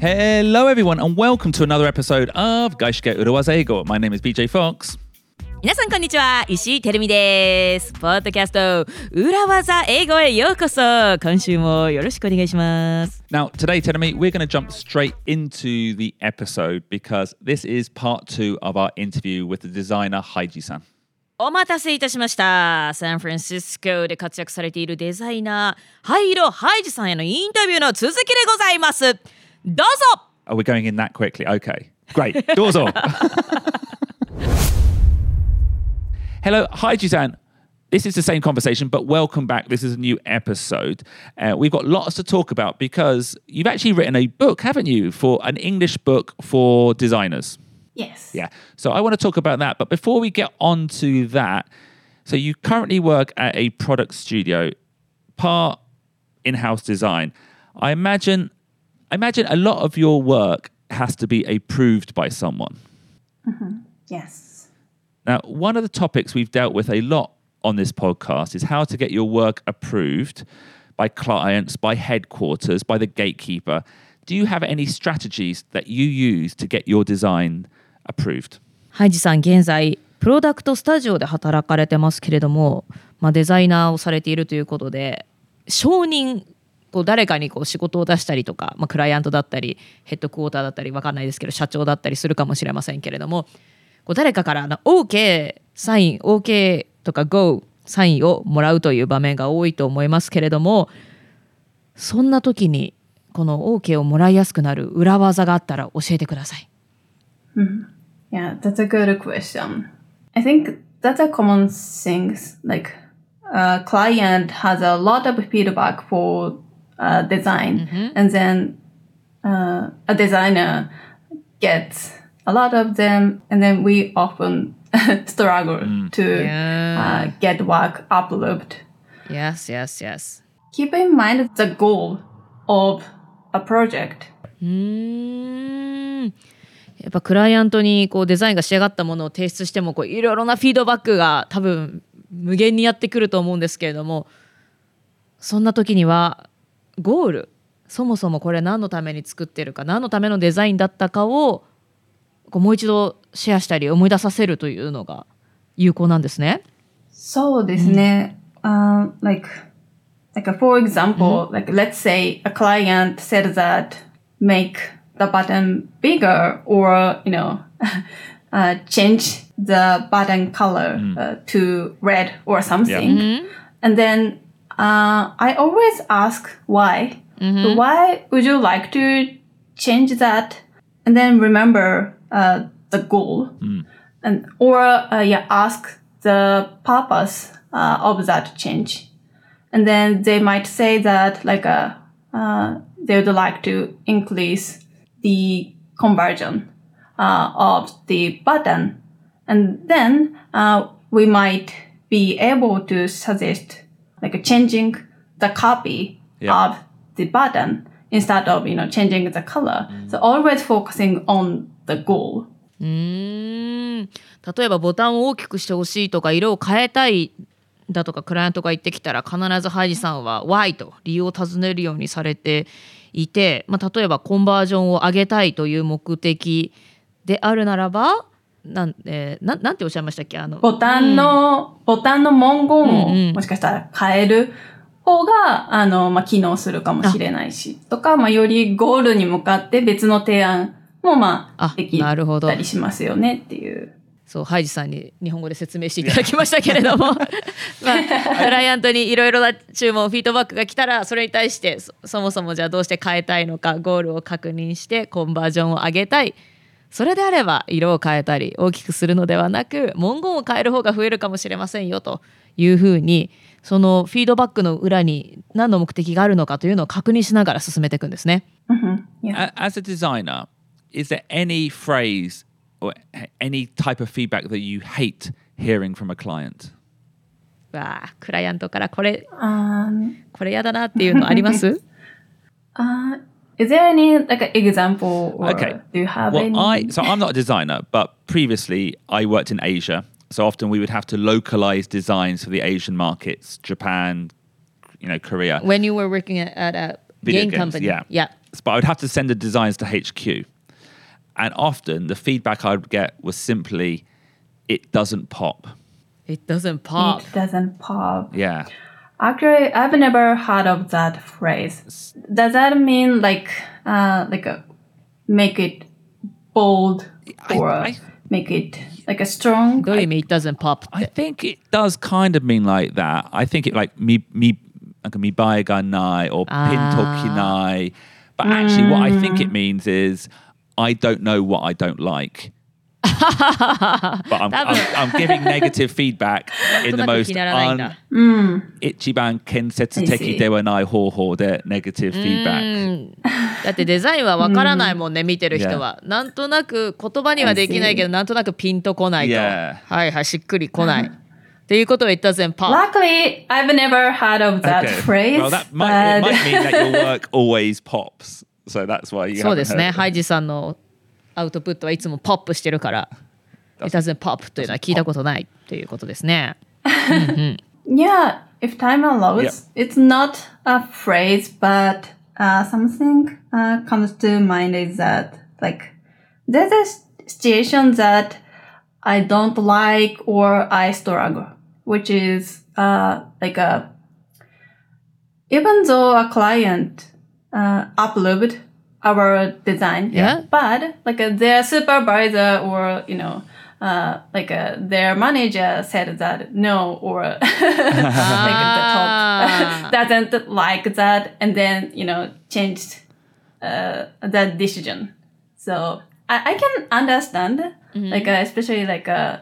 Hello, everyone, and welcome to another episode of Gaishike Uruwaze Eigo. My name is BJ Fox. 皆さんこんにちは石井てるみですポッドキャスト裏技英語へようこそ今週もよろしくお願いします Now, today, Terumi, we're going to jump straight into the episode because this is part two of our interview with the designer Haiji san. お待たせいたしましたサンフランシスコで活躍されているデザイナーハイロハイジさんへのインタビューの続きでございます Doors up! Are we going in that quickly? Okay. Great. Doors up. Hello. Hi, Suzanne. This is the same conversation, but welcome back. This is a new episode. Uh, we've got lots to talk about because you've actually written a book, haven't you, for an English book for designers? Yes. Yeah. So I want to talk about that. But before we get on to that, so you currently work at a product studio, part in house design. I imagine I imagine a lot of your work has to be approved by someone. Yes. Now, one of the topics we've dealt with a lot on this podcast is how to get your work approved by clients, by headquarters, by the gatekeeper. Do you have any strategies that you use to get your design approved? ハイジさん現在プロダクトスタジオで働かれてますけれども、まあ、デザイナーをされているということで承認 こう誰かにこう仕事を出したりとか、まあ、クライアントだったりヘッドクォーターだったり分かんないですけど社長だったりするかもしれませんけれどもこう誰かからな OK サイン OK とか GO サインをもらうという場面が多いと思いますけれどもそんな時にこの OK をもらいやすくなる裏技があったら教えてください。Yeah, that's a good question. I think that's a common thing. Like, a client has a lot of feedback for uh, design, and then uh, a designer gets a lot of them, and then we often struggle to Yeah. uh, get work approved. Yes, yes, yes. Keep in mind the goal of a project. やっぱクライアントにこうデザインが仕上がったものを提出してもこういろいろなフィードバックが多分無限にやってくると思うんですけれどもそんな時にはゴールそもそもこれ何のために作ってるか何のためのデザインだったかをこうもう一度シェアしたり思い出させるというのが有効なんですね。そうですね。Uh, like, like uh, for example, like let's say a client said that make the button bigger or, you know, uh, change the button color uh, to red or something. And then uh, I always ask why. Why would you like to change that? And then remember uh, the goal and or uh, yeah ask the purpose uh, of that change and then they might say that like uh, uh, they would like to increase the conversion uh, of the button and then uh, we might be able to suggest like changing the copy Yeah. of the button instead of you know changing the color. So always focusing on the goal. うーん例えばボタンを大きくしてほしいとか色を変えたいだとかクライアントが言ってきたら必ずハイジさんは Y と理由を尋ねるようにされていて、まあ、例えばコンバージョンを上げたいという目的であるならばなん,、えーなんなんておっしゃいましたっけ？あのボタンの、ボタンの文言を、うんうん。もしかしたら変える方が、あの、まあ、機能するかもしれないし、とか、まあ、よりゴールに向かって別の提案も、まああ、できなるほど。たりしますよねっていう。そうハイジさんに日本語で説明していただきましたけれども、まあ、クライアントにいろいろな注文フィードバックが来たらそれに対してそそもそもじゃあどうして変えたいのかゴールを確認してコンバージョンを上げたいそれであれば色を変えたり大きくするのではなく文言を変える方が増えるかもしれませんよというふうにそのフィードバックの裏に何の目的があるのかというのを確認しながら進めていくんですね。As a designer, is there any phrase or any type of feedback that you hate hearing from a client? わあクライアントからこれ Um, これやだなっていうのあります？Uh, is there any like an example or Okay. do you have Well, any? I so I'm not a designer, but previously I worked in Asia. So often we would have to localize designs for the Asian markets, Japan, you know, Korea. when you were working at, at a Video game games, company. yeah. Yeah. but I would have to send the designs to HQ. And often the feedback I would get was simply, it doesn't pop. It doesn't pop. It doesn't pop. Yeah. Actually, I've never heard of that phrase. Does that mean like uh, like a, make it bold or I, I, make it like a strong? Do you mean it doesn't pop. I think it does kind of mean like that. I think it like me me like me buy ganai or ah. pintokinai. But actually, mm. what I think it mm. means is I don't know what I don't like. But I'm, I'm, I'm giving negative feedback in the most un, ichiban kensetsu I teki see. dewa nai ho ho de negative feedback. だってデザインはわからないもんね、見てる人は。なんとなく言葉にはできないけど、なんとなくピンとこないと。はいはい、しっくりこない。っていうことは It doesn't pop。Luckily, I've never heard of that Okay. phrase. Well, that might, it but- might mean that your work always pops. So that's why you そうですね。it. ハイジさんのアウトプットはいつもポップしてるから、It doesn't pop というのは聞いたことないということですね。 Yeah, if time allows, it's not a phrase, but uh, something uh, comes to mind is that like there's a s- situation that I don't like or I struggle, which is uh, like a even though a client uh, approved our design, Yeah. but like uh, their supervisor or you know. Uh, like uh, their manager said that no or like the top. Doesn't like that and then you know changed uh, that decision. So i, I can understand like uh, especially like uh,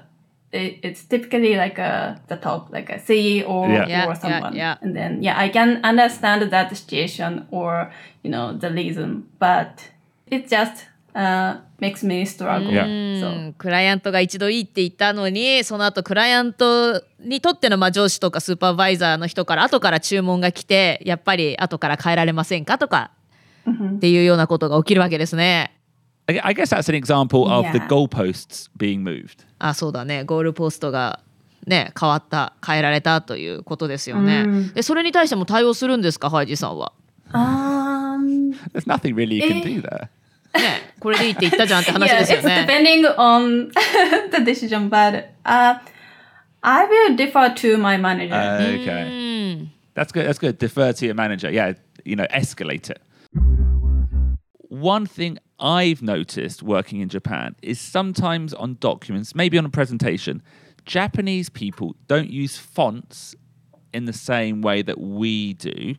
it, it's typically like uh, the top like a ceo Yeah. Yeah, or yeah, someone yeah. and then yeah i can understand that situation or you know the reason but it just uh, makes me struggle Yeah. so うんクライアントが一度いいって言ったのにその後クライアントにとってのまあ上司とかスーパーバイザーの人から後から注文が来てやっぱり後から変えられませんかとかっていうようなことが起きるわけですね。I guess that's an example of the Yeah. goalposts being moved. あそうだねゴールポストがね変わった変えられたということですよね。でそれに対しても対応するんですかハイジさんは。um There's nothing really you can do there. ねこれでいいって言ったじゃんって話 yeah, ですよ it's ね。depending on the decision, but uh, I will defer to my manager. Okay. That's good. That's good. Defer to your manager. Yeah, you know, escalate it. One thing I've noticed working in Japan is sometimes on documents, maybe on a presentation, Japanese people don't use fonts in the same way that we do.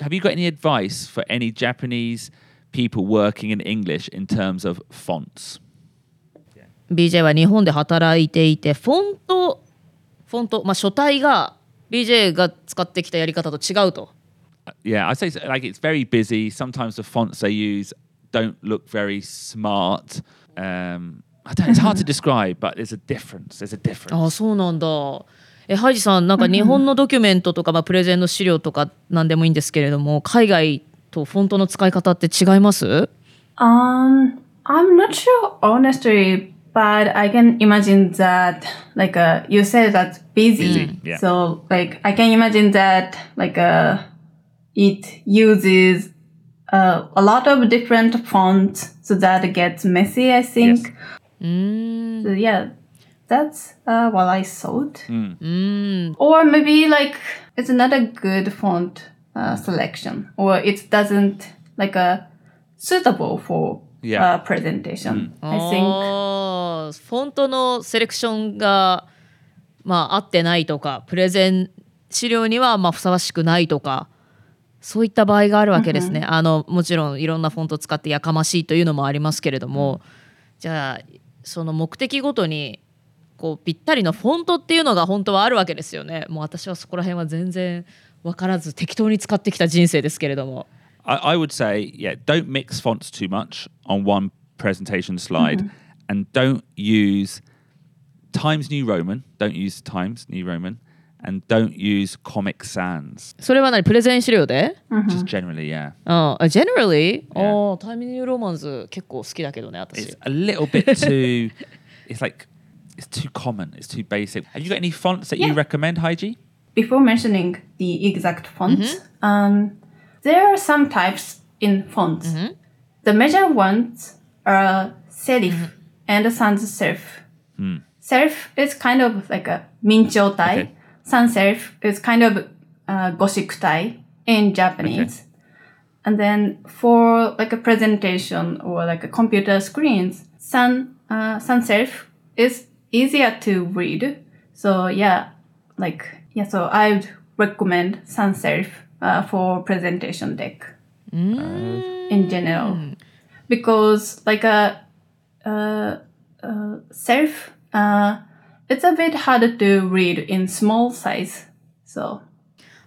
Have you got any advice for any Japanese people working in English in terms of fonts? BJ は日本で働いていてフォントフォントまあ書体が BJ が使ってきたやり方と違うと。 yeah, I'd say so, like it's very busy. Sometimes the fonts they use don't look very smart. Um, I don't. It's hard to describe, but there's a difference. There's a difference. ああそうなんだ。えハイジさんなんか日本のドキュメントとか、まあ、プレゼンの資料とか何でもいいんですけれども海外とフォントの使い方って違います Um, I'm not sure honestly, but I can imagine that like uh, you said that busy. Busy, yeah. So like I can imagine that like uh, it uses uh, a lot of different fonts, so that it gets messy. I think. So yeah, that's uh, what I thought. Or maybe like it's not a good font uh, selection, or it doesn't like a suitable for Yeah. uh, presentation. I think. あーフォントのセレクションが、まあ、合ってないとかプレゼン資料にはまあふさわしくないとか そういった場合があるわけですね。あのもちろんいろんなフォントを使ってやかましいというのもありますけれども、じゃあその目的ごとにこうぴったりのフォントっていうのが本当はあるわけですよね。もう私はそこら辺は全然分からず適当に使ってきた人生ですけれども。I, I would say, yeah, don't mix fonts too much on one presentation slide, and don't use Times New Roman. Don't use Times New Roman, and don't use Comic Sans. それは何プレゼン資料で Just generally, yeah. ああ、generally? あ Yeah. あ、タイムニューローマンズ結構好きだけどね、私 It's。a little bit too. it's like it's too common. It's too basic. Have you got any fonts that you Yeah. recommend, Haiji? before mentioning the exact fonts, um, there are some types in fonts. The major ones are serif and sans serif. Serif is kind of like a mincho tai. Okay. Sans serif is kind of uh, goshiku tai in Japanese. And then for like a presentation or like a computer screens, sans, uh, sans serif is easier to read. So yeah, like, yeah, so I would recommend sans serif uh, for presentation deck in general. Because like a, uh, uh, serif, uh, it's a bit harder to read in small size. So.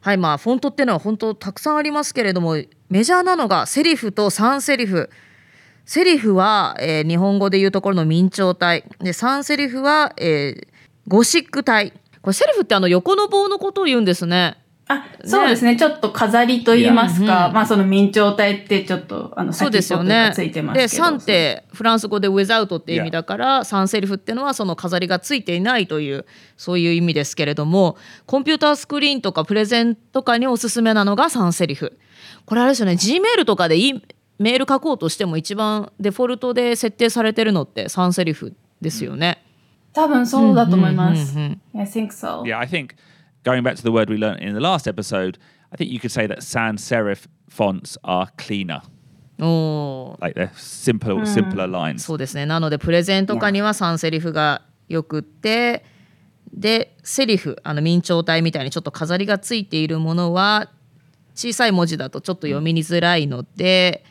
はいまあフォントっていうのは本当たくさんありますけれどもメジャーなのがセリフとサンセリフ。セリフは、えー日本語でいうところの明朝体。でサンセリフは、えーゴシック体。これセリフってあの横の棒のことを言うんですねあ、そうですね。ちょっと飾りと言いますか。まあその明朝体ってちょっとあのそうですよねついてますけど。でサンってフランス語で without っていう意味だから、サンセリフってのはその飾りがついていないというそういう意味ですけれどもコンピュータースクリーンとかプレゼンとかにおすすめなのがサンセリフこれあれですよね G メールとかでいいメール書こうとしても一番デフォルトで設定されてるのってサンセリフですよね。多分そうだと思います。うんうん I think so. Yeah, I think going back to the word we learned in the last episode, I think you could say that sans serif fonts are cleaner. おー Like they're simpler, simpler lines. そうですねなのでプレゼンとかには3セリフがよくってでセリフあの明朝体みたいにちょっと飾りがついているものは小さい文字だとちょっと読みづらいので、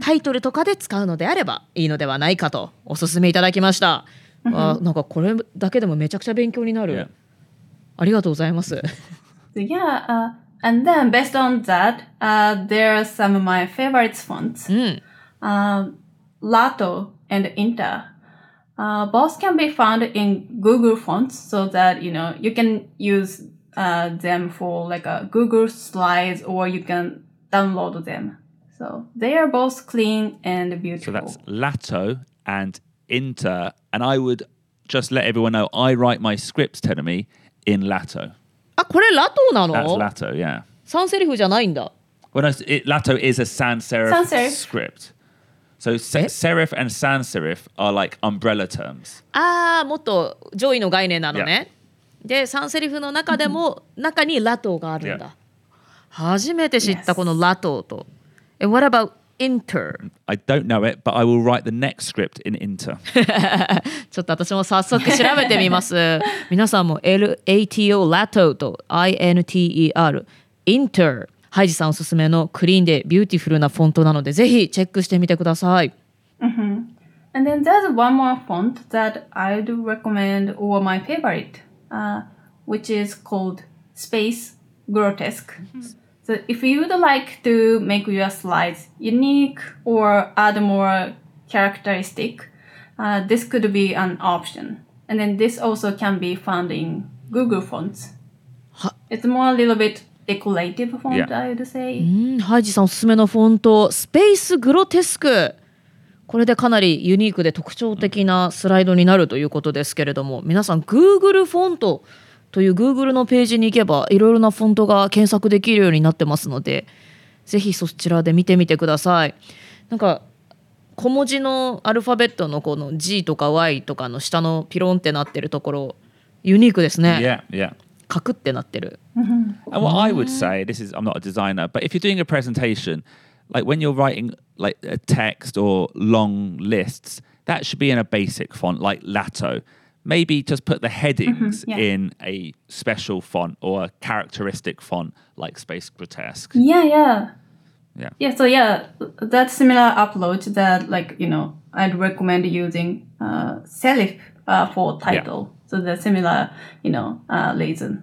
タイトルとかで使うのであればいいのではないかとおすすめいただきました。あなんかこれだけでもめちゃくちゃ勉強になる。Yeah. ありがとうございます。 So yeah, uh, and then based on that, uh, there are some of my favorite fonts. うん。 Um, Lato and Inter. Uh, both can be found in Google fonts so that, you know, you can use uh, them for like a Google slides or you can download them. So they are both clean and So beautiful. that's Lato and Inter. And I would just let everyone know I write my scripts, Tenemy, in Lato. あこれラトーな That's の Lato, yeah. 3セリフじゃないんだ。Well, no, it, Lato is a sans serif Sans serif. script. So se- serif and sans serif are like umbrella terms. ああもっと上位の概念なのね。で3セリフの中でも中にラトーがあるんだ。Yeah. 初めて知ったこのラトーと。え What about Inter. I don't know it, but I will write the next script in Inter. ちょっと私も早速調べてみます。皆さんも LATO、LATO と INTER、Inter。ハイジさんおすすめのクリーンでビューティフルなフォントなので、ぜひチェックしてみてください。Mm-hmm. And then there's one more font that I do recommend or my favorite, uh, which is called Space Grotesque. Mm-hmm. So if you would like to make your slides unique or add more characteristic, uh, this could be an option. And then this also can be found in Google fonts. It's more a little bit decorative font, Yeah. I would say. うんハイジさんおすすめのフォントスペースグロテスクこれでかなりユニークで特徴的なスライドになるということですけれども皆さん Google フォントという Google のページに行けばいろいろなフォントが検索できるようになってますのでぜひそちらで見てみてくださいなんか小文字のアルファベットのこの G とか Y とかの下のピロンってなってるところユニークですね yeah, yeah. カクってなってる And what I would say, this is I'm not a designer, but if you're doing a presentation, like when you're writing like a text or long lists, that should be in a basic font like Lato. Maybe just put the headings yeah. in a special font or a characteristic font like Space Grotesque. Yeah, yeah. Yeah. Yeah, so yeah, that similar approach that like, you know, I'd recommend using uh, Serif uh, for title. So the similar, you know, uh, reason.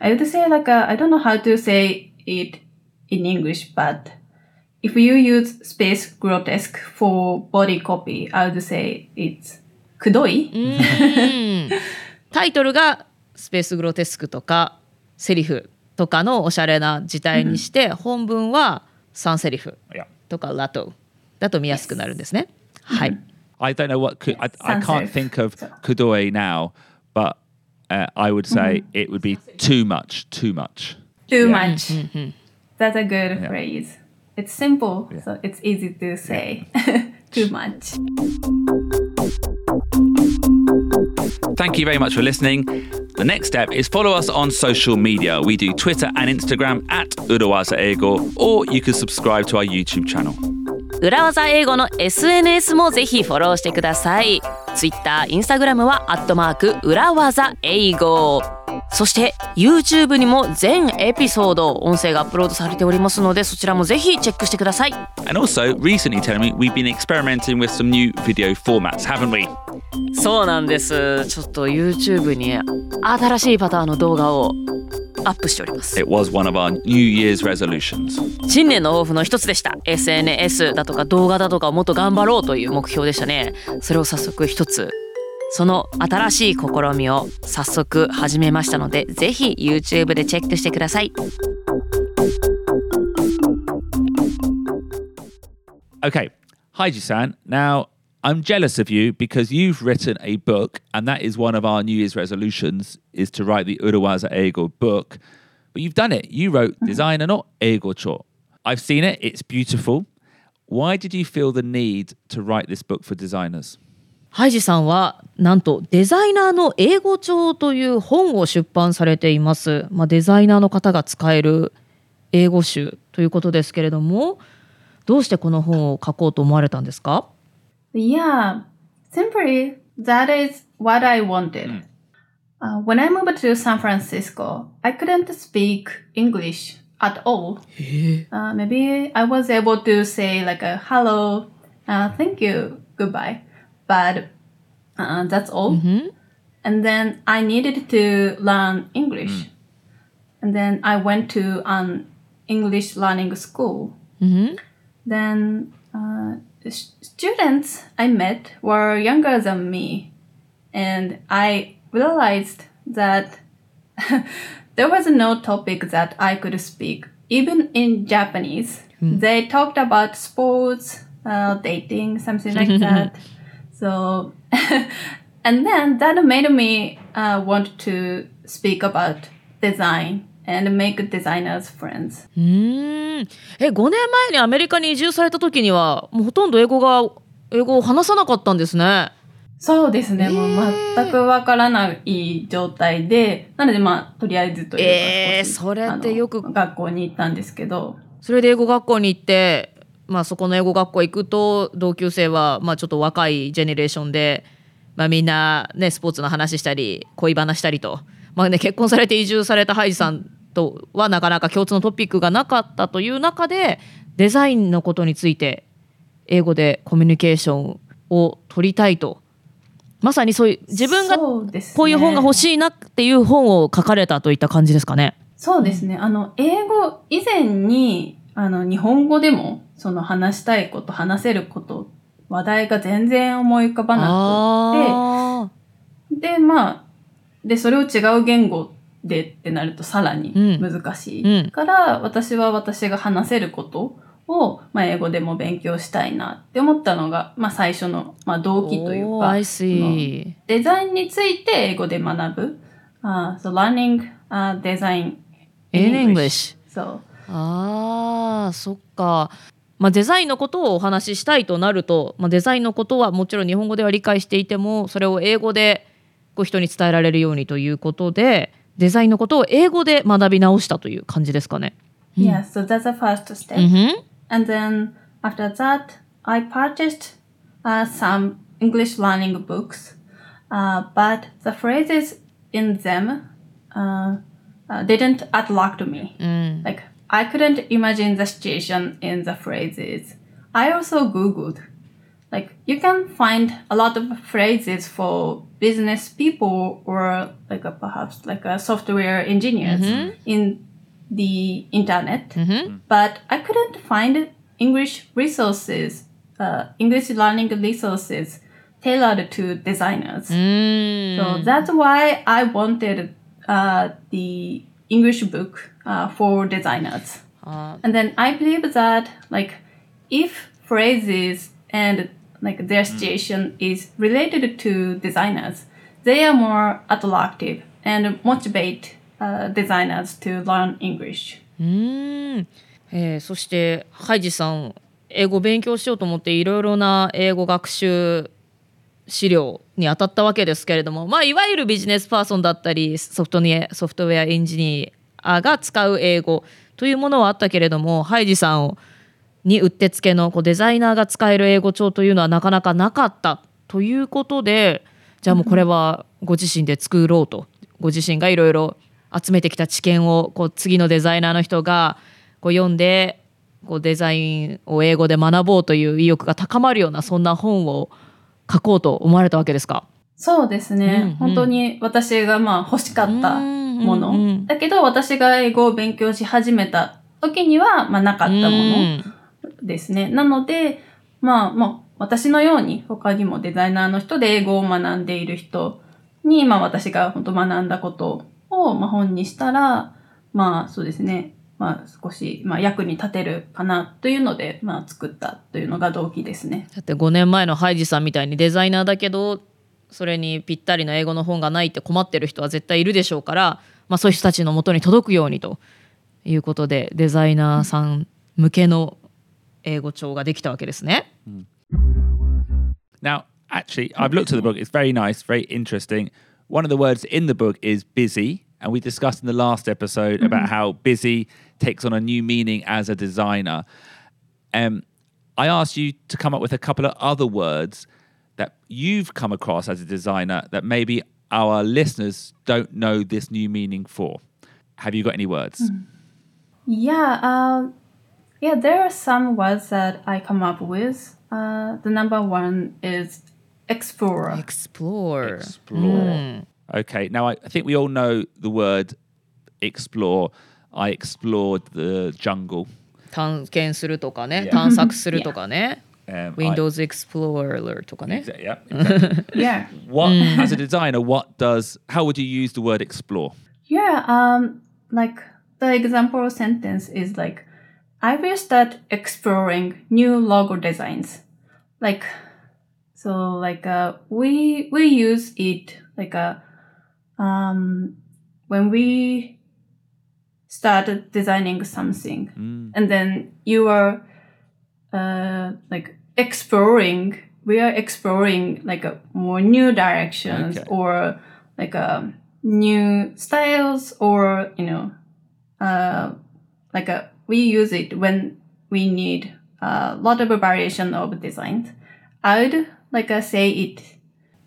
I would say like, uh, I don't know how to say it in English, but if you use space grotesque for body copy, I would say it's kudoi. タイトルがスペースグロテスクとかセリフとかのおしゃれな字体にして、本文は3セリフ Yeah. とかラトだと見やすくなるんですね。はい。I don't know what ku- I, I can't think of Kudoi now, but uh, I would say it would be too much, too much. Too Yeah. much. That's a good phrase. it's simple, so it's easy to say too much. Thank you very much for listening. The next step is follow us on social media. We do Twitter and Instagram at Urawaza Ego, or you can subscribe to our YouTube channel. 裏技英語の SNS もぜひフォローしてください Twitter、Instagram はアットマーク裏技英語そして YouTube にも全エピソード音声がアップロードされておりますのでそちらもぜひチェックしてください And also, recently, me, we've been experimenting with some new video formats, haven't we? そうなんですちょっと YouTube に新しいパターンの動画をアップしております It was one of our New Year's resolutions. 新年の抱負の一つでした SNS だとか動画だとかをもっと頑張ろうという目標でしたねそれを早速一つその新しい試みを早速始めましたのでぜひ YouTube でチェックしてください Okay, Haiji-san, now I'm jealous of you because you've written a book, and that is one of our New Year's resolutions is to write the Urawaza Ego book. But you've done it. You wrote Designer no Ego Cho. I've seen it. It's beautiful. Why did you feel the need to write this book for designers? ハイジさんはなんとデザイナーの英語帳という本を出版されています、まあ、デザイナーの方が使える英語集ということですけれどもどうしてこの本を書こうと思われたんですか Yeah, simply that is what I wanted. Uh, when I moved to San Francisco, I couldn't speak English at all. Uh, maybe I was able to say like a hello, uh, thank you, goodbye, but uh, that's all. And then I needed to learn English, and then I went to an English learning school. Then uh, the students I met were younger than me, and I realized that there was no topic that I could speak. Even in Japanese, they talked about sports, uh, dating, something like that. So, and then that made me uh, want to speak about design and make designers friends. うーんえ5年前にアメリカに移住された時にはもうほとんど英語が英語を話さなかったんですね。そうですね、もう全くわからない状態で、なのでまあ、とりあえずというかえーそれってよく学校に行ったんですけど、それで英語学校に行って、まあ、そこの英語学校行くと同級生はまあちょっと若いジェネレーションで、まあ、みんな、ね、スポーツの話したり恋話したりと、まあね、結婚されて移住されたハイジさんとはなかなか共通のトピックがなかったという中でデザインのことについて英語でコミュニケーションを取りたいと。まさにそういう自分がこういう本が欲しいなっていう本を書かれたといった感じですかね。そうですね、あの、英語以前に、あの、日本語でも、その話したいこと、話せること、話題が全然思い浮かばなあくて、で、まあ、で、それを違う言語でってなるとさらに難しうんいから、私は私が話せることを、まあ、英語でも勉強したいなって思ったのが、まあ、最初の、まあ、動機というか.デザインについて英語で学ぶ。Uh, so learning uh, design In English. So, ああそっか、まあ、デザインのことをお話ししたいとなると、まあ、デザインのことはもちろん日本語では理解していてもそれを英語でこう人に伝えられるようにということでデザインのことを英語で学び直したという感じですかね。yeah, so that's the first step. うんふん And then after that, I purchased uh, some English learning books, uh, but the phrases in them uh, uh, didn't attract me. Like, I couldn't imagine the situation in the phrases. I also Googled. Like, you can find a lot of phrases for business people or like a, perhaps like a software engineers in the internet, but I couldn't find English resources, uh, English learning resources tailored to designers. So that's why I wanted uh, the English book uh, for designers. And then I believe that like if phrases and like their situation is related to designers, they are more attractive and motivate uh, designers to learn English. うーん えーそしてハイジさん英語勉強しようと思っていろいろな英語学習 資料に当たったわけですけれども、まあ、いわゆるビジネスパーソンだったりソフトニソフトウェアエンジニアが使う英語というものはあったけれどもハイジさんにうってつけのこうデザイナーが使える英語帳というのはなかなかなかったということでじゃあもうこれはご自身で作ろうとご自身がいろいろ集めてきた知見をこう次のデザイナーの人がこう読んでこうデザインを英語で学ぼうという意欲が高まるようなそんな本を書こうと思われたわけですか？そうですね。うんうん本当に私がまあ欲しかったもの。うんうんうんだけど私が英語を勉強し始めた時にはまあなかったものうんですね。なので、まあもう私のように他にもデザイナーの人で英語を学んでいる人に、まあ私が本当学んだことをまあ本にしたら、まあそうですね。まあ少し、まあ役に立てるかなというので、まあ作ったというのが動機ですね。だって5年前のハイジさんみたいにデザイナーだけどそれにぴったりの英語の本がないって困ってる人は絶対いるでしょうから、まあ、そういう人たちのもとに届くようにということでデザイナーさん向けの英語帳ができたわけですね。Now, actually, I've looked at the book. It's very nice, very interesting. One of the words in the book is busy. And we discussed in the last episode about how busy takes on a new meaning as a designer. Um, I asked you to come up with a couple of other words that you've come across as a designer that maybe our listeners don't know this new meaning for. Have you got any words? Yeah, uh, yeah, there are some words that I come up with. Uh, the number one is explorer. Explore Explore. Okay. Now, I, I think we all know the word explore. I explored the jungle. 探検するとかね Yeah. 探索するとかね Um, Windows Explorer とか I, ね Exa- yeah, exactly. Yeah, what, as a designer, what does, how would you use the word explore? yeah. Um, like the example sentence is like, I will start exploring new logo designs. Like, so like uh, we we use it like a um when we started designing something Mm. and then you are uh, like exploring we are exploring like a more new directions Okay. or like a new styles or you know uh, like a we use it when we need a lot of variation of designs i would like uh, say it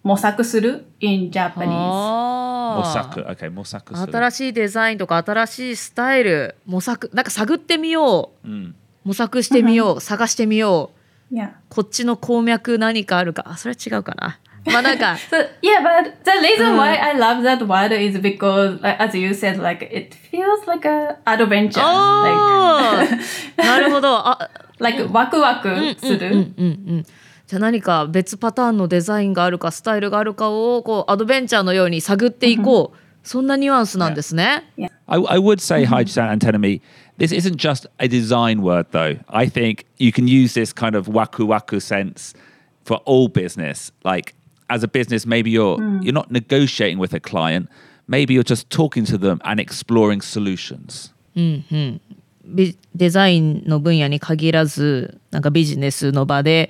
模索する in Japanese あ ー Mosaku. Okay, mosaku. suru. 新しいデザインとか新しいスタイル模索なんか探ってみよう Mm. 模索してみよう探してみよう yeah こっちの鉱脈何かあるかあそれは違うかなまあなんか So yeah, but the reason why I love that word is because, like, as you said, like it feels like a adventure, あーなるほどあ like like ワクワクする。うんうんうんじゃあ何か別パターンのデザインがあるかスタイルがあるかをこうアドベンチャーのように探っていこう、そんなニュアンスなんですね。I, I would say, hi, Jason and Tenemi, this isn't just a design word, though. I think you can use this kind of waku waku sense for all business. Like, as a business, maybe you're you're not negotiating with a client. Maybe you're just talking to them and exploring solutions. ビデザインの分野に限らずなんかビジネスの場で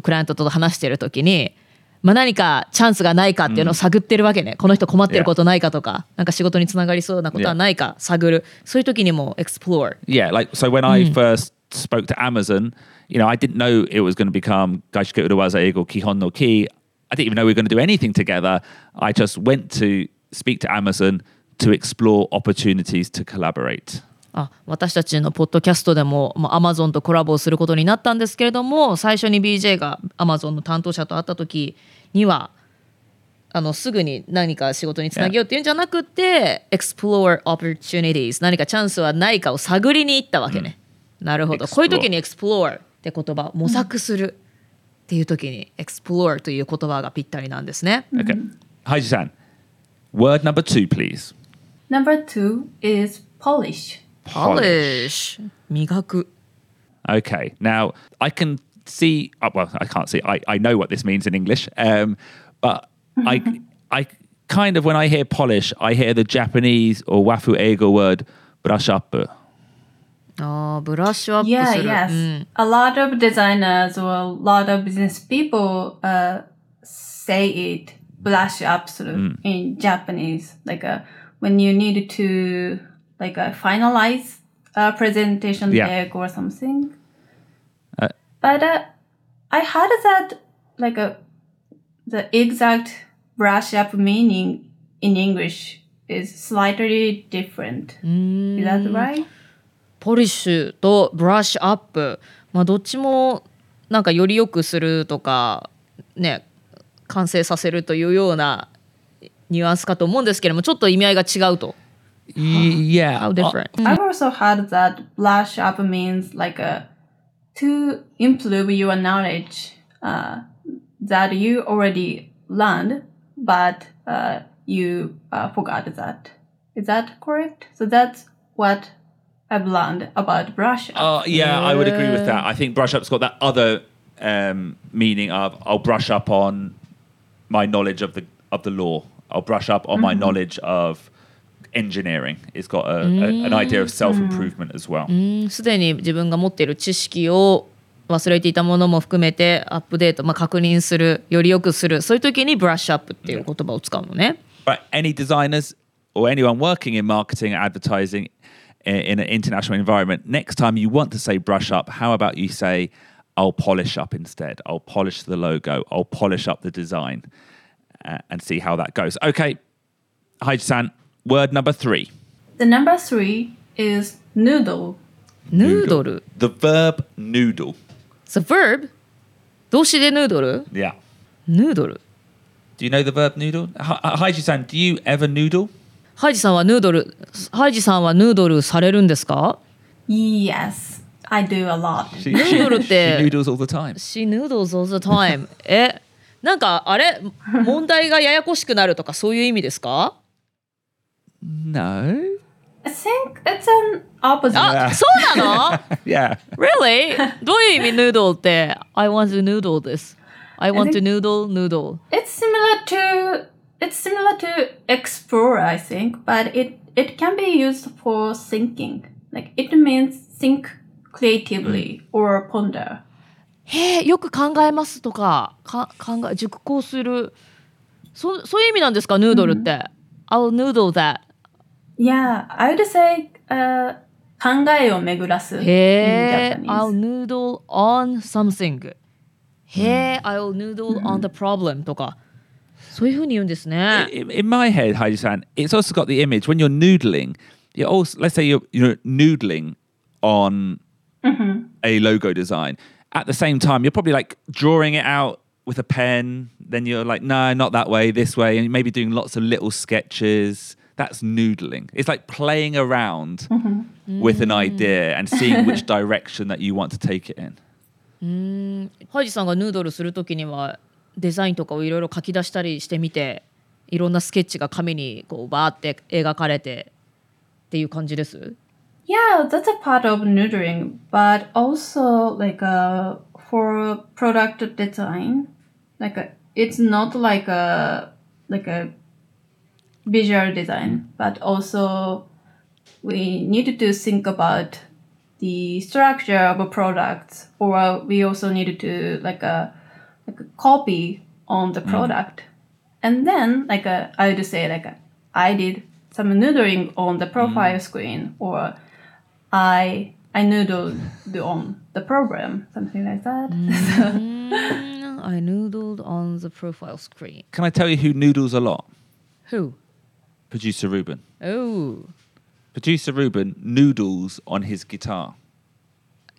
クライアントと話してる時に、まあ、何かチャンスがないかっていうのを探ってるわけね、この人困ってることないかとかなんか仕事につながりそうなことはないか探るそういう時にも explore Yeah, like so when I first spoke to Amazon, you know, I didn't know it was going to become Gaishike Urawaza Eigo Kihon no Ki. I didn't even know we were going to do anything together. I just went to speak to Amazon to explore opportunities to collaborate. あ私たちのポッドキャストでも、まあ、Amazon とコラボをすることになったんですけれども最初に BJ が Amazon の担当者と会った時にはあのすぐに何か仕事につなげようっていうんじゃなくて、explore opportunities 何かチャンスはないかを探りに行ったわけね、なるほど Explore こういう時に explore って言葉模索するっていう時に explore という言葉がぴったりなんですね、Okay. Haiji-san, word number two, please. Number two is polish. polish. Migaku. Okay. Now, I can see, uh, well, I can't see, I, I know what this means in English, um, but mm-hmm. I, I kind of, when I hear polish, I hear the Japanese or wafu ego word brashapu. Oh, brush up. Yeah, yes. Mm. A lot of designers or a lot of business people uh, say it brush up sort of mm. in Japanese. Like uh, when you need to like uh, finalize a presentation Yeah. deck or something. Uh, but uh, I heard that like uh, the exact brush up meaning in English is slightly different. Is that right? ポリッシュとブラッシュアップ。まあ、どっちもなんかより良くするとか、ね、完成させるというようなニュアンスかと思うんですけれども、ちょっと意味合いが違うと。Yeah. How different? I've also heard that brush up means like a to improve your knowledge uh, that you already learned, but uh, you uh, forgot that. Is that correct? So that's what I've learned about brush up. Uh, yeah, I would agree with that. I think brush up's got that other um, meaning of I'll brush up on my knowledge of the of the law. I'll brush up on my knowledge of engineering. It's got a, a, an idea of self improvement as well. うんすでに自分が持っている知識を忘れていたものも含めてアップデート、まあ、確認するより良くするそういう時にブラッシュアップっていう言葉を使うのね。 But any designers or anyone working in marketing and advertising i- in an international environment, next time you want to say brush up, how about you say, I'll polish up instead? I'll polish the logo, I'll polish up the design uh, and see how that goes. Okay, Haiji san, Word number three The number three is noodle. ヌードル。the verb noodle. The verb 動詞でヌードル Yeah. ヌードル。Do you know the verb noodle? Haiji san, do you ever noodle? ハイジさんはヌードル、ハイジさんはヌードルされるんですか Yes, I do a lot. She, Noodle she, って she noodles all the time. She noodles all the time えなんかあれ問題がややこしくなるとかそういう意味ですか No. I think it's an opposite. あ、そうなの Yeah. Really? どういう意味ヌードルって I want to noodle this I want to noodle noodle It's similar to it's similar to explore, I think, but it it can be used for thinking. Like it means think creatively or ponder. へえよく考えますとかか考え熟考するそそういう意味なんですかヌードルって、I'll noodle that Yeah, I would say uh 考えを巡らす in へえ Japanese. I'll noodle on something へえ I'll noodle on the problem とかそういうふうに言うんですね in, in my head, Heidi san, it's also got the image when you're noodling. You're also let's say you're you're noodling on a logo design. At the same time, you're probably like drawing it out with a pen. Then you're like, no, not that way, this way, and maybe doing lots of little sketches. That's noodling. It's like playing around with an idea and seeing which direction that you want to take it in. ハイジさんがヌードルするときにはデザインとかをいろいろ書き出したりしてみていろんなスケッチが紙にこうバーって描かれてっていう感じです Yeah, that's a part of noodling, but also like uh for product design, like uh it's not like a like a visual design, but also we need to think about the structure of a product, or we also need to like a like a copy on the mm. product, and then like a, I would say like a, I did some noodling on the profile mm. screen, or I I noodled on the program, something like that. Mm. I noodled on the profile screen Can I tell you who noodles a lot? Who? Producer Ruben. Oh Producer Ruben noodles on his guitar.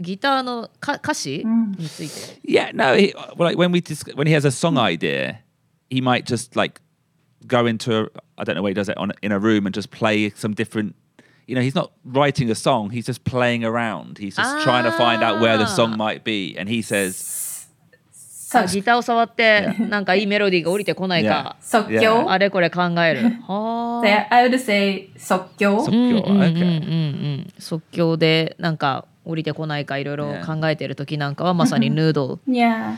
ギターのか歌詞について Yeah, no. He, well, like when we dis- when he has a song idea, he might just like go into a, I don't know where he does it on in a room and just play some different. You know, he's not writing a song. He's just playing around. He's just trying to find out where the song might be, and he says, あギターを触ってなんかいいメロディーが降りてこないか、即興あれこれ考えるはあ There, I would say 即興。"Sokyo." うんうん Okay. うん即興でなんか降りてこないかいろいろ考えてる時なんかはまさにヌードル Yeah.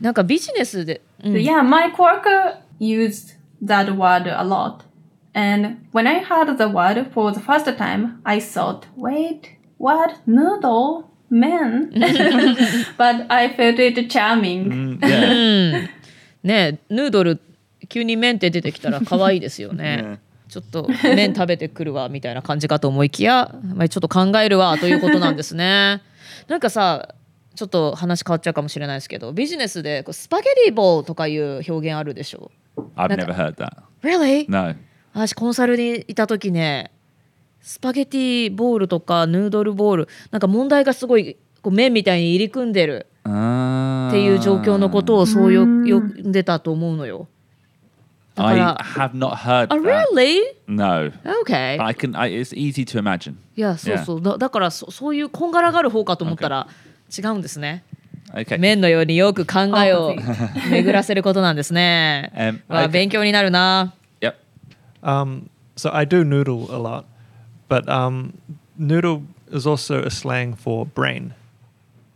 なんかビジネスで、うん Yeah, my coworker used that word a lot. And when I heard the word for the first time, I thought, wait, what noodle men? but I felt it charming. Mm, ねヌードル急に麺って出てきたら可愛いですよね。ちょっと麺食べてくるわみたいな感じかと思いきや、まあ、ちょっと考えるわということなんですね。なんかさちょっと話変わっちゃうかもしれないですけどビジネスでこうスパゲティボールとかいう表現あるでしょ？I've never heard that. Really? No. 私コンサルにいた時ねスパゲティボールとかヌードルボールなんか問題がすごいこう麺みたいに入り組んでるっっていう状況のことをそうよ呼んでたと思うのよ。I ら have not heard Oh, that. really? No. Okay. But I can. I, it's easy to imagine. いや、そうそう。だだからそ、そういうこんがらがる方かと思ったら、違うんですね。Okay. 麺のようによく考えを 巡らせることなんですね。Um, okay. 勉強になるな。Yep. Um, so I do noodle a lot, but um, noodle is also a slang for brain.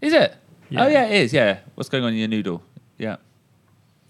Is it? Yeah. Oh yeah, it is. Yeah. What's going on in your noodle? Yeah.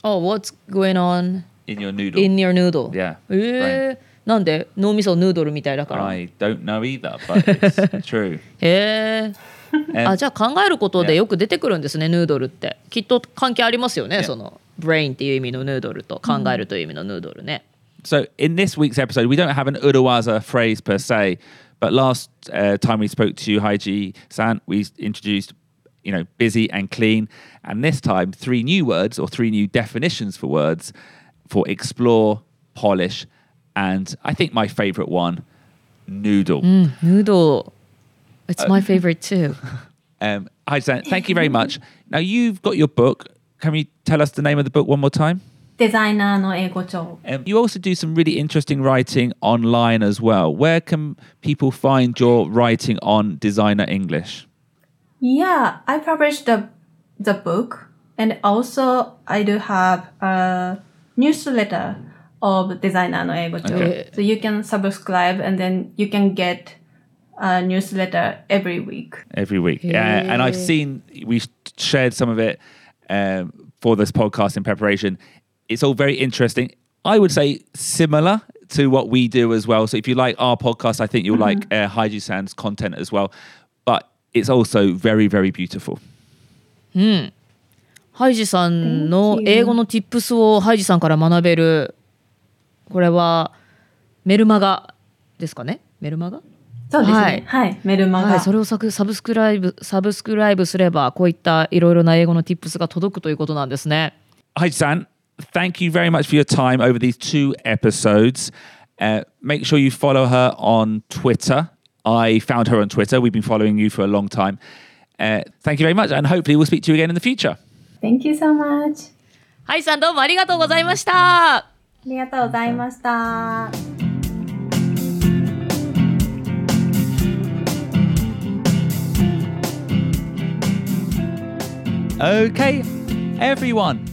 Oh, what's going on In your noodle. in your noodle? Yeah. えー、なんで脳みそヌードルみたいだから。I don't know either, but it's true. へえ。Um, あじゃあ考えることで.よく出てくるんですね、ヌードルってきっと関係ありますよね、Yeah. そのブレインっていう意味のヌードルと考えるという意味のヌードルね、So in this week's episode, we don't have an Uruwaza phrase per se, but last uh, time we spoke to Haiji San, we introduced you know busy and clean, and this time three new words or three new definitions for words for explore, polish, and I think my favorite one, noodle. Mm, noodle. It's uh, my favorite too. um, Haiji San, thank you very much. Now you've got your book. Can you tell us the name of the book one more time? デザイナーの英語帳。 Um, you also do some really interesting writing online as well. Where can people find your writing on designer English? Yeah, I published the the book, and also I do have a newsletter of designer no 英語帳。 Okay. So you can subscribe, and then you can get a newsletter every week. Every week. Yeah. and I've seen, we shared some of it um, for this podcast in preparation. It's all very interesting. I would say similar to what we do as well. So if you like our podcast, I think you'll like uh, Haiji San's content as well. But it's also very, very beautiful. ハイジさんの.英語の tips をハイジさんから学べるこれはメルマガですかねメルマガそうですはいね。はい、メルマガ。はい、それをサクサブスクライブサブスクライブすればこういったいろいろな英語の tips が届くということなんですね。Hi, San. thank you very much for your time over these two episodes. Uh, make sure you follow her on Twitter. I found her on Twitter. We've been following you for a long time. Uh, thank you very much, and hopefully, we'll speak to you again in the future. Thank you so much. はいさんどうもありがとうございました。ありがとうございました。Okay, everyone.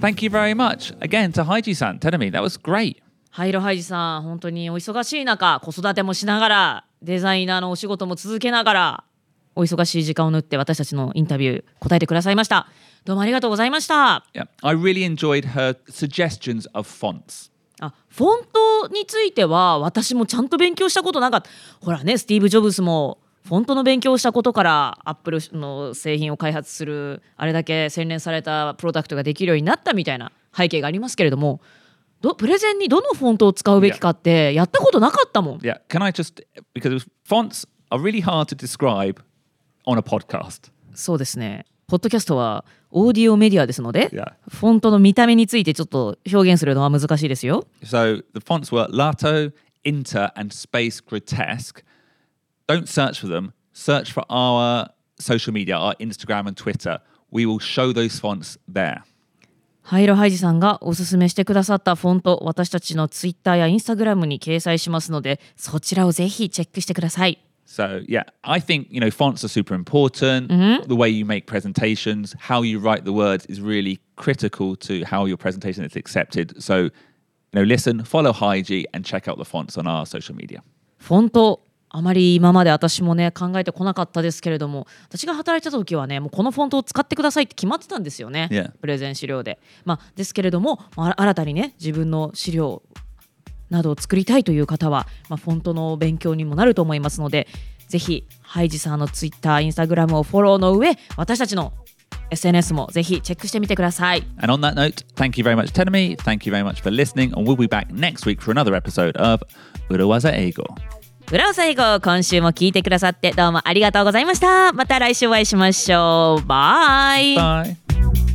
Thank you very much again to Haiji san. Me that was great. ハイロハイジさん本当にお忙しい中子育てもしながらデザイナーのお仕事も続けながらお忙しい時間を縫って私たちのインタビュー答えてくださいました。どうもありがとうございました。Yeah, I really enjoyed her suggestions of fonts. あフォントについては私もちゃんと勉強したことなかったほらねスティーブ・ジョブズもフォントの勉強をしたことからアップルの製品を開発するあれだけ洗練されたプロダクトができるようになったみたいな背景がありますけれどもどプレゼンにどのフォントを使うべきかってやったことなかったもん Yeah, can I just because fonts are really hard to describe on a podcast. そうですねポッドキャストはオーディオメディアですので Yeah. フォントの見た目についてちょっと表現するのは難しいですよ So the fonts were Lato, Inter, and Space Grotesque. Don't search for them. Search for our social media, our Instagram and Twitter. We will show those fonts there. ハイロハイジさんがおすすめしてくださったフォント私たちのツイッターやインスタグラムに掲載しますのでそちらをぜひチェックしてください So yeah, I think you know fonts are super important. The way you make presentations, how you write the words is really critical to how your presentation is accepted. So you know, listen, follow Hygie, and check out the fonts on our social media. フォント あまり今まで私もね考えてこなかったですけれども私が働いてた時はねもうこのフォントを使ってくださいって決まってたんですよね、Yeah. プレゼン資料で、まあ、ですけれどもまあ新たにね自分の資料などを作りたいという方は、まあ、フォントの勉強にもなると思いますのでぜひハイジさんの Twitter、Instagram をフォローの上私たちの SNS もぜひチェックしてみてください And on that note, thank you very much, Tenemi. Thank you very much for listening, and we'll be back next week for another episode of Urawaza Eigo. 裏技英語今週も聞いてくださってどうもありがとうございました。また来週お会いしましょう。バイ。バイ。